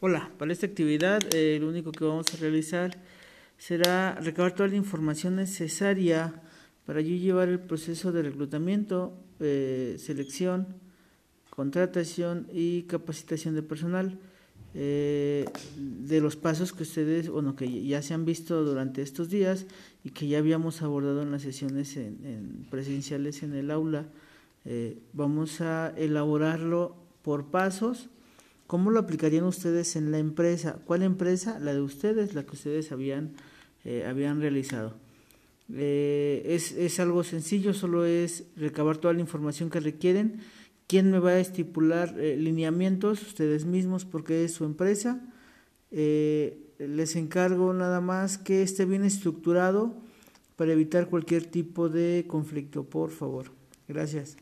Hola, para esta actividad eh, lo único que vamos a realizar será recabar toda la información necesaria para yo llevar el proceso de reclutamiento, eh, selección, contratación y capacitación de personal. Eh, de los pasos que ustedes, bueno, que ya se han visto durante estos días y que ya habíamos abordado en las sesiones en, presenciales en el aula, vamos a elaborarlo por pasos ¿Cómo lo aplicarían ustedes en la empresa? ¿Cuál empresa? La de ustedes, la que ustedes habían, eh, habían realizado. Eh, es, es, algo sencillo, solo es recabar toda la información que requieren. ¿Quién me va a estipular eh, lineamientos? Ustedes mismos, porque es su empresa. les encargo nada más que esté bien estructurado para evitar cualquier tipo de conflicto, por favor. Gracias.